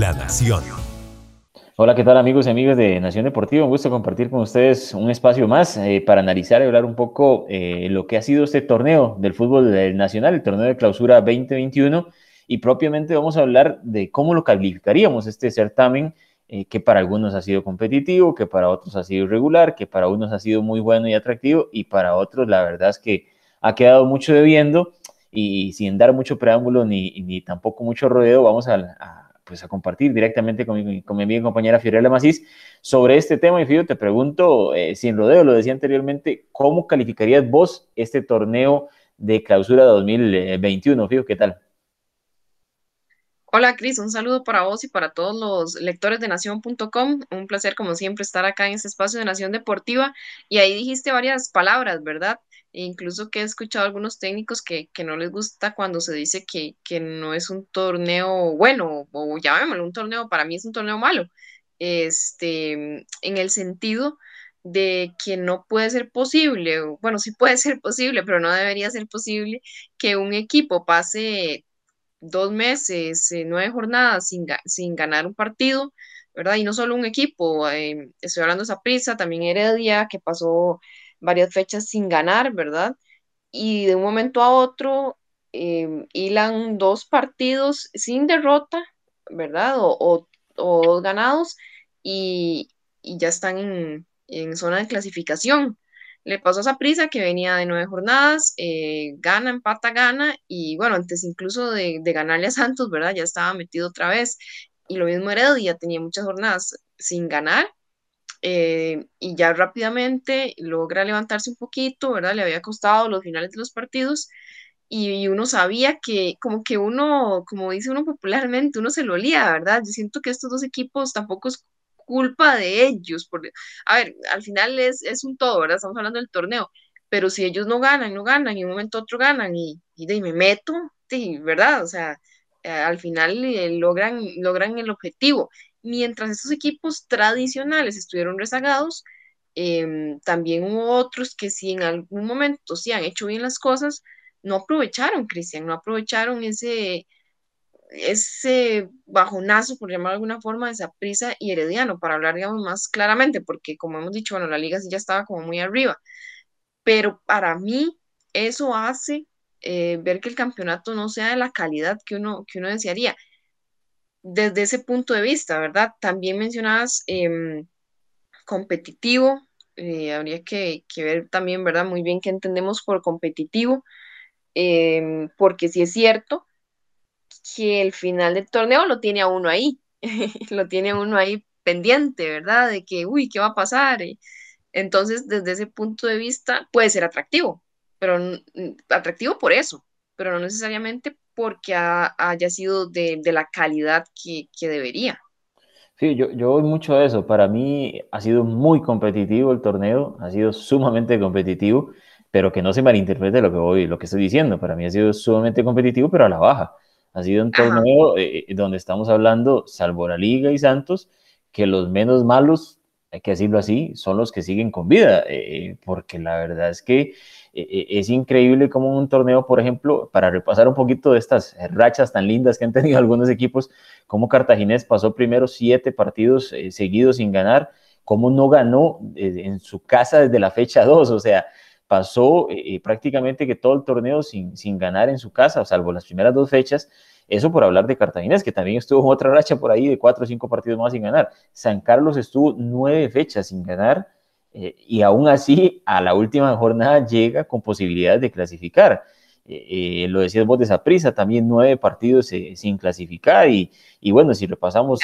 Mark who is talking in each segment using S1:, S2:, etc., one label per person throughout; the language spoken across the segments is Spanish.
S1: La Nación.
S2: Hola, ¿qué tal amigos y amigas de Nación Deportiva? Un gusto compartir con ustedes un espacio más eh, para analizar y hablar un poco eh, lo que ha sido este torneo del fútbol nacional, el torneo de clausura 2021, y propiamente vamos a hablar de cómo lo calificaríamos este certamen, eh, que para algunos ha sido competitivo, que para otros ha sido irregular, que para unos ha sido muy bueno y atractivo, y para otros la verdad es que ha quedado mucho debiendo, y sin dar mucho preámbulo ni, ni tampoco mucho rodeo, vamos a pues a compartir directamente con mi, con mi amiga compañera Fiorella Macís sobre este tema. Y Fío, te pregunto, eh, sin rodeo, lo decía anteriormente, ¿cómo calificarías vos este torneo de clausura 2021? Fío, ¿qué tal?
S3: Hola Cris, un saludo para vos y para todos los lectores de nación.com. Un placer como siempre estar acá en este espacio de Nación Deportiva. Y ahí dijiste varias palabras, ¿verdad? Incluso que he escuchado algunos técnicos que, no les gusta cuando se dice que, no es un torneo bueno, o llamémoslo un torneo, para mí es un torneo malo, este, en el sentido de que no puede ser posible, bueno, sí puede ser posible, pero no debería ser posible que un equipo pase dos meses, eh, nueve jornadas sin, sin, ganar un partido, ¿verdad? Y no solo un equipo, eh, estoy hablando de prisa, también Heredia, que pasó varias fechas sin ganar, ¿verdad? Y de un momento a otro eh, hilan dos partidos sin derrota, ¿verdad? O, dos ganados y, ya están en, zona de clasificación. Le pasó esa prisa que venía de nueve jornadas, eh, gana, empata, gana, y bueno, antes incluso de, de, ganarle a Santos, ¿verdad? Ya estaba metido otra vez. Y lo mismo Heredia, tenía muchas jornadas sin ganar eh, y ya rápidamente logra levantarse un poquito, ¿verdad? Le había costado los finales de los partidos y, uno sabía que como que uno, como dice uno popularmente, uno se lo olía, ¿verdad? Yo siento que estos dos equipos tampoco es culpa de ellos, porque, a ver, al final es, es un todo, ¿verdad? Estamos hablando del torneo, pero si ellos no ganan, no ganan, y un momento otro ganan y, y de me meto, ¿verdad? O sea, eh, al final eh, logran, logran el objetivo mientras estos equipos tradicionales estuvieron rezagados, em, también hubo otros que si en algún momento sí han hecho bien las cosas, no aprovecharon, Cristian, no aprovecharon ese, ese bajonazo, por llamarlo de alguna forma, de esa prisa y herediano, para hablar, digamos, más claramente, porque como hemos dicho, bueno, la liga sí ya estaba como muy arriba, pero para mí eso hace eh, ver que el campeonato no sea de la calidad que uno, que uno desearía desde ese punto de vista, ¿verdad? También mencionabas em, competitivo, eh, habría que, ver también, ¿verdad? Muy bien qué entendemos por competitivo, em, porque sí es cierto que el final del torneo lo tiene a uno ahí, lo tiene uno ahí pendiente, ¿verdad? De que, uy, ¿qué va a pasar? Entonces, desde ese punto de vista, puede ser atractivo, pero atractivo por eso, pero no necesariamente porque haya sido de, la calidad que, debería.
S2: Sí, yo, yo voy mucho a eso. Para mí ha sido muy competitivo el torneo, ha sido sumamente competitivo, pero que no se malinterprete lo que voy, lo que estoy diciendo. Para mí ha sido sumamente competitivo, pero a la baja. Ha sido un torneo eh, eh, donde estamos hablando, salvo la Liga y Santos, que los menos malos, hay que decirlo así, son los que siguen con vida, eh, porque la verdad es que e, e, es increíble como un torneo, por ejemplo, para repasar un poquito de estas rachas tan lindas que han tenido algunos equipos, como Cartaginés pasó primero siete partidos eh, seguidos sin ganar, como no ganó eh, en su casa desde la fecha 2, o sea, pasó eh, prácticamente que todo el torneo sin, sin ganar en su casa, salvo las primeras dos fechas, eso por hablar de Cartaginés, que también estuvo otra racha por ahí de cuatro o cinco partidos más sin ganar. San Carlos estuvo nueve fechas sin ganar eh, y aún así a la última jornada llega con posibilidades de clasificar. Eh, eh, lo decías vos de esa prisa, también nueve partidos sin clasificar y, y, bueno, si repasamos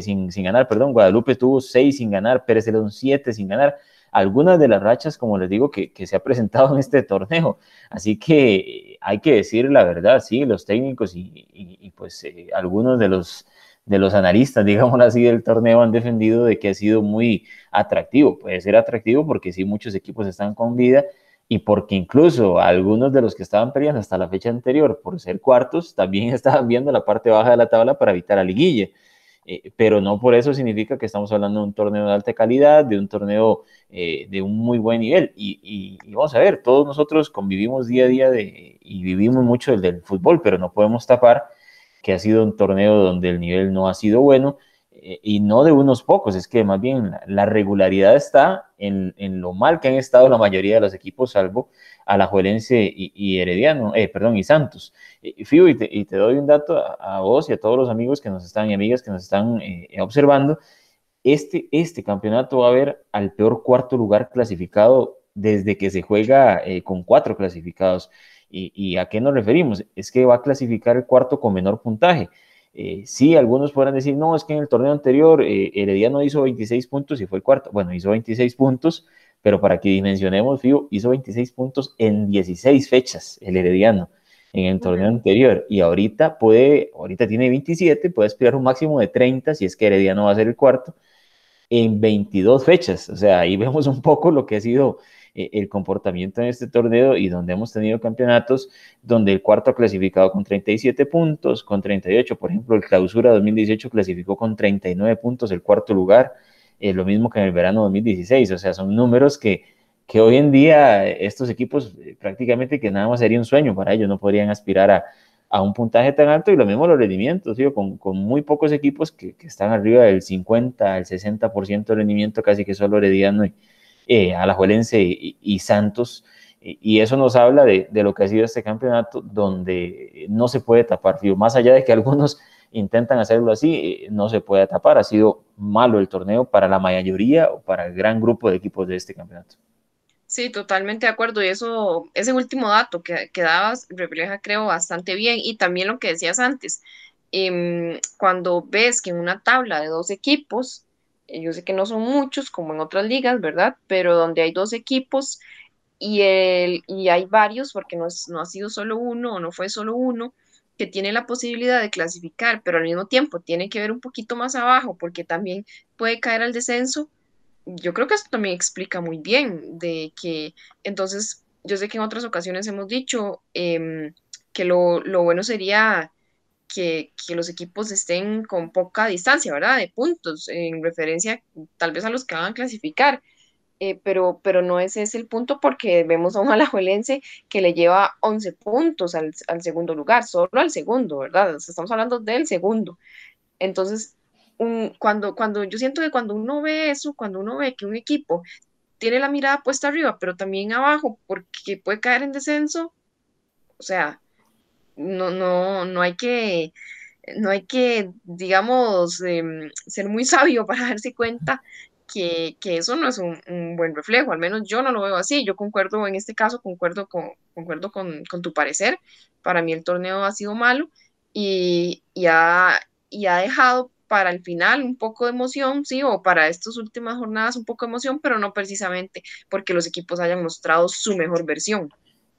S2: sin, sin, ganar, perdón, Guadalupe tuvo seis sin ganar, Pérez León siete sin ganar, algunas de las rachas, como les digo, que, que se ha presentado en este torneo. Así que hay que decir la verdad, sí, los técnicos y, y, pues algunos de los de los analistas, digámoslo así, del torneo han defendido de que ha sido muy atractivo. Puede ser atractivo porque sí, muchos equipos están con vida y porque incluso algunos de los que estaban peleando hasta la fecha anterior por ser cuartos también estaban viendo la parte baja de la tabla para evitar a liguilla. Eh, pero no por eso significa que estamos hablando de un torneo de alta calidad, de un torneo eh, de un muy buen nivel. Y, vamos a ver, todos nosotros convivimos día a día de, y vivimos mucho del, del fútbol, pero no podemos tapar que ha sido un torneo donde el nivel no ha sido bueno y no de unos pocos, es que más bien la, regularidad está en, lo mal que han estado la mayoría de los equipos, salvo Alajuelense y, y Herediano, eh, perdón, y Santos. Y, Fío, y te, doy un dato a, vos y a todos los amigos que nos están y amigas que nos están eh, observando. Este, este campeonato va a haber al peor cuarto lugar clasificado desde que se juega con cuatro clasificados. ¿Y, ¿Y a qué nos referimos? Es que va a clasificar el cuarto con menor puntaje. Eh, sí, algunos podrán decir, no, es que en el torneo anterior eh, Herediano hizo 26 puntos y fue el cuarto. Bueno, hizo 26 puntos, pero para que dimensionemos, Fío, hizo 26 puntos en 16 fechas el Herediano en el torneo anterior. Y ahorita puede, ahorita tiene 27, puede esperar un máximo de 30 si es que Herediano va a ser el cuarto en 22 fechas. O sea, ahí vemos un poco lo que ha sido eh, el comportamiento en este torneo y donde hemos tenido campeonatos donde el cuarto ha clasificado con 37 puntos, con 38, por ejemplo, el clausura 2018 clasificó con 39 puntos el cuarto lugar, eh, lo mismo que en el verano 2016, o sea, son números que, que hoy en día estos equipos eh, prácticamente que nada más sería un sueño para ellos, no podrían aspirar a, a un puntaje tan alto y lo mismo los rendimientos, con, con, muy pocos equipos que, que, están arriba del 50, el 60% de rendimiento, casi que solo Herediano y, eh, Alajuelense y, Santos. Y, eso nos habla de, lo que ha sido este campeonato, donde no se puede tapar, Más allá de que algunos intentan hacerlo así, eh, no se puede tapar. Ha sido malo el torneo para la mayoría o para el gran grupo de equipos de este campeonato.
S3: Sí, totalmente de acuerdo. Y eso, ese último dato que, que dabas refleja, creo, bastante bien. Y también lo que decías antes, em, cuando ves que en una tabla de dos equipos yo sé que no son muchos como en otras ligas, ¿verdad? Pero donde hay dos equipos y, el, y hay varios, porque no, no ha sido solo uno o no fue solo uno, que tiene la posibilidad de clasificar, pero al mismo tiempo tiene que ver un poquito más abajo porque también puede caer al descenso. Yo creo que esto también explica muy bien de que entonces, yo sé que en otras ocasiones hemos dicho em, que lo, lo bueno sería que, los equipos estén con poca distancia, ¿verdad? De puntos, en referencia tal vez a los que van a clasificar. Eh, pero, pero no ese es el punto porque vemos a un alajuelense que le lleva 11 puntos al, segundo lugar, solo al segundo, ¿verdad? estamos hablando del segundo. Entonces, cuando, cuando yo siento que cuando uno ve eso, cuando uno ve que un equipo tiene la mirada puesta arriba, pero también abajo, porque puede caer en descenso, o sea, no, no, no hay que, no hay que, digamos, em, ser muy sabio para darse cuenta que, eso no es un, buen reflejo, al menos yo no lo veo así, yo concuerdo en este caso, concuerdo con, concuerdo con, tu parecer, para mí el torneo ha sido malo y, y, ha, y ha dejado para el final un poco de emoción, sí, o para estas últimas jornadas un poco de emoción, pero no precisamente porque los equipos hayan mostrado su mejor versión.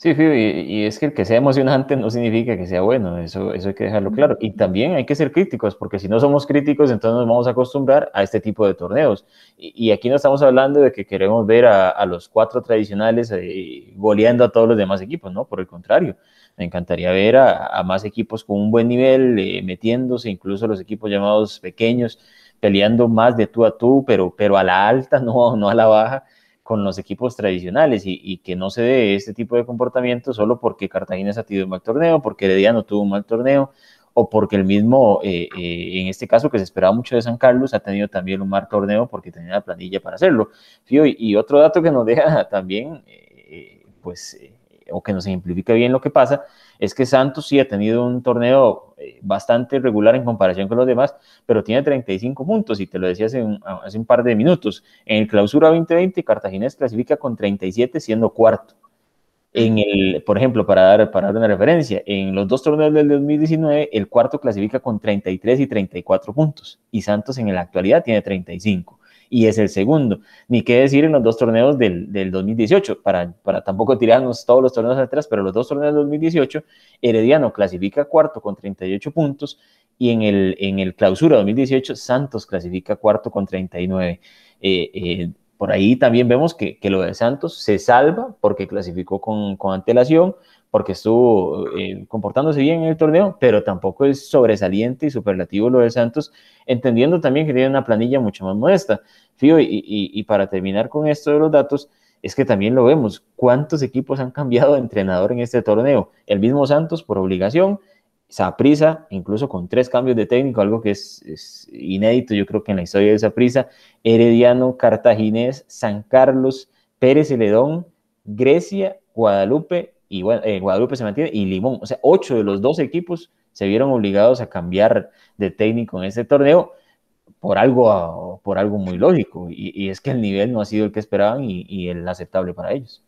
S2: Sí, y, es que el que sea emocionante no significa que sea bueno, eso, eso hay que dejarlo claro. Y también hay que ser críticos, porque si no somos críticos, entonces nos vamos a acostumbrar a este tipo de torneos. Y, aquí no estamos hablando de que queremos ver a, los cuatro tradicionales eh, goleando a todos los demás equipos, ¿no? Por el contrario, me encantaría ver a, más equipos con un buen nivel, eh, metiéndose, incluso los equipos llamados pequeños, peleando más de tú a tú, pero, pero a la alta, no, no a la baja con los equipos tradicionales y, que no se dé este tipo de comportamiento solo porque Cartagena ha tenido un mal torneo, porque Herediano tuvo un mal torneo o porque el mismo, eh, eh, en este caso que se esperaba mucho de San Carlos, ha tenido también un mal torneo porque tenía la planilla para hacerlo. y, otro dato que nos deja también, eh, pues, o que nos simplifica bien lo que pasa, es que Santos sí ha tenido un torneo eh, bastante regular en comparación con los demás, pero tiene 35 puntos y te lo decía hace un, hace un par de minutos. En el clausura 2020, Cartaginés clasifica con 37 siendo cuarto. En el, por ejemplo, para dar, para dar una referencia, en los dos torneos del 2019, el cuarto clasifica con 33 y 34 puntos y Santos en la actualidad tiene 35 y es el segundo. Ni qué decir en los dos torneos del, del 2018, para, para tampoco tirarnos todos los torneos atrás, pero los dos torneos del 2018, Herediano clasifica cuarto con 38 puntos y en el, en el clausura 2018 Santos clasifica cuarto con 39. Eh, eh, por ahí también vemos que, que, lo de Santos se salva porque clasificó con, con antelación, porque estuvo eh, comportándose bien en el torneo, pero tampoco es sobresaliente y superlativo lo de Santos, entendiendo también que tiene una planilla mucho más modesta. Fío, y, para terminar con esto de los datos, es que también lo vemos, cuántos equipos han cambiado de entrenador en este torneo. El mismo Santos por obligación, Saprisa, incluso con tres cambios de técnico, algo que es, inédito, yo creo que en la historia de Saprisa, Herediano, Cartaginés, San Carlos, Pérez Celedón, Grecia, Guadalupe, y bueno, eh, Guadalupe se mantiene, y Limón. O sea, ocho de los dos equipos se vieron obligados a cambiar de técnico en este torneo por algo, por algo muy lógico, y, es que el nivel no ha sido el que esperaban y, y el aceptable para ellos.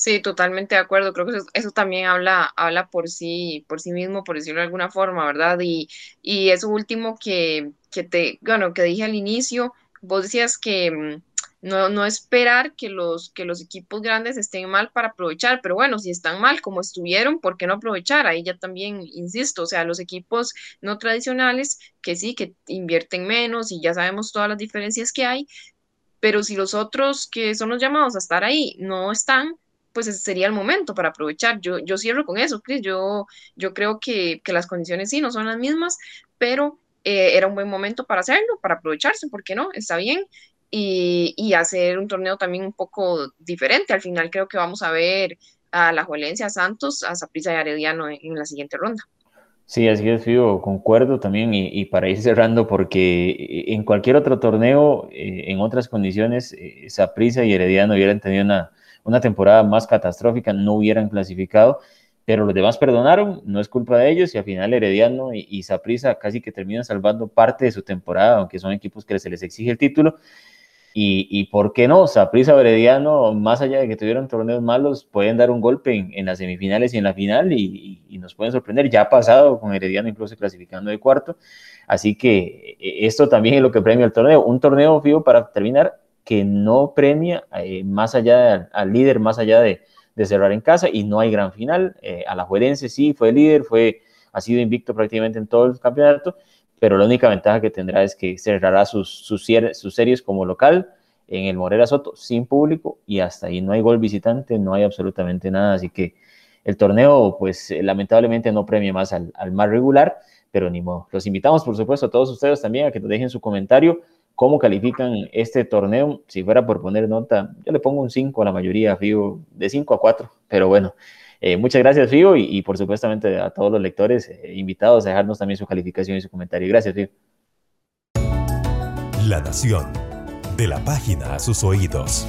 S3: Sí, totalmente de acuerdo. Creo que eso, también habla, habla por sí, por sí mismo, por decirlo de alguna forma, ¿verdad? Y, y eso último que, que te, bueno, que dije al inicio, vos decías que mm, no, no esperar que los, que los equipos grandes estén mal para aprovechar, pero bueno, si están mal como estuvieron, ¿por qué no aprovechar? Ahí ya también, insisto, o sea, los equipos no tradicionales que sí, que invierten menos y ya sabemos todas las diferencias que hay, pero si los otros que son los llamados a estar ahí no están, pues ese sería el momento para aprovechar. Yo, yo cierro con eso, Chris. Yo, yo creo que, las condiciones sí no son las mismas, pero eh, era un buen momento para hacerlo, para aprovecharse, ¿por qué no? Está bien. Y, hacer un torneo también un poco diferente. Al final creo que vamos a ver a la Juelencia, a Santos, a Zaprisa y Arediano en, la siguiente ronda.
S2: Sí, así es, Fío, concuerdo también y, para ir cerrando, porque en cualquier otro torneo, eh, en otras condiciones, eh, y Herediano hubieran tenido una, una temporada más catastrófica, no hubieran clasificado, pero los demás perdonaron, no es culpa de ellos y al final Herediano y Saprissa casi que terminan salvando parte de su temporada, aunque son equipos que se les exige el título. Y, y por qué no, Saprissa o Herediano, más allá de que tuvieron torneos malos, pueden dar un golpe en, las semifinales y en la final y, y, nos pueden sorprender. Ya ha pasado con Herediano incluso clasificando de cuarto. Así que eh, esto también es lo que premia el torneo. Un torneo, fijo, para terminar, que no premia eh, más allá al líder, más allá de, cerrar en casa y no hay gran final. Eh, a la Juerense sí fue líder, fue, ha sido invicto prácticamente en todo el campeonato, pero la única ventaja que tendrá es que cerrará sus, sus, series como local en el Morera Soto sin público y hasta ahí no hay gol visitante, no hay absolutamente nada, así que el torneo pues eh, lamentablemente no premia más al, al más regular, pero ni modo. Los invitamos por supuesto a todos ustedes también a que nos dejen su comentario ¿Cómo califican este torneo? Si fuera por poner nota, yo le pongo un 5 a la mayoría, Fío, de 5 a 4, pero bueno. Eh, muchas gracias, Fío, y, por supuestamente a todos los lectores eh, invitados a dejarnos también su calificación y su comentario. Gracias, Fío.
S1: La Nación, de la página a sus oídos.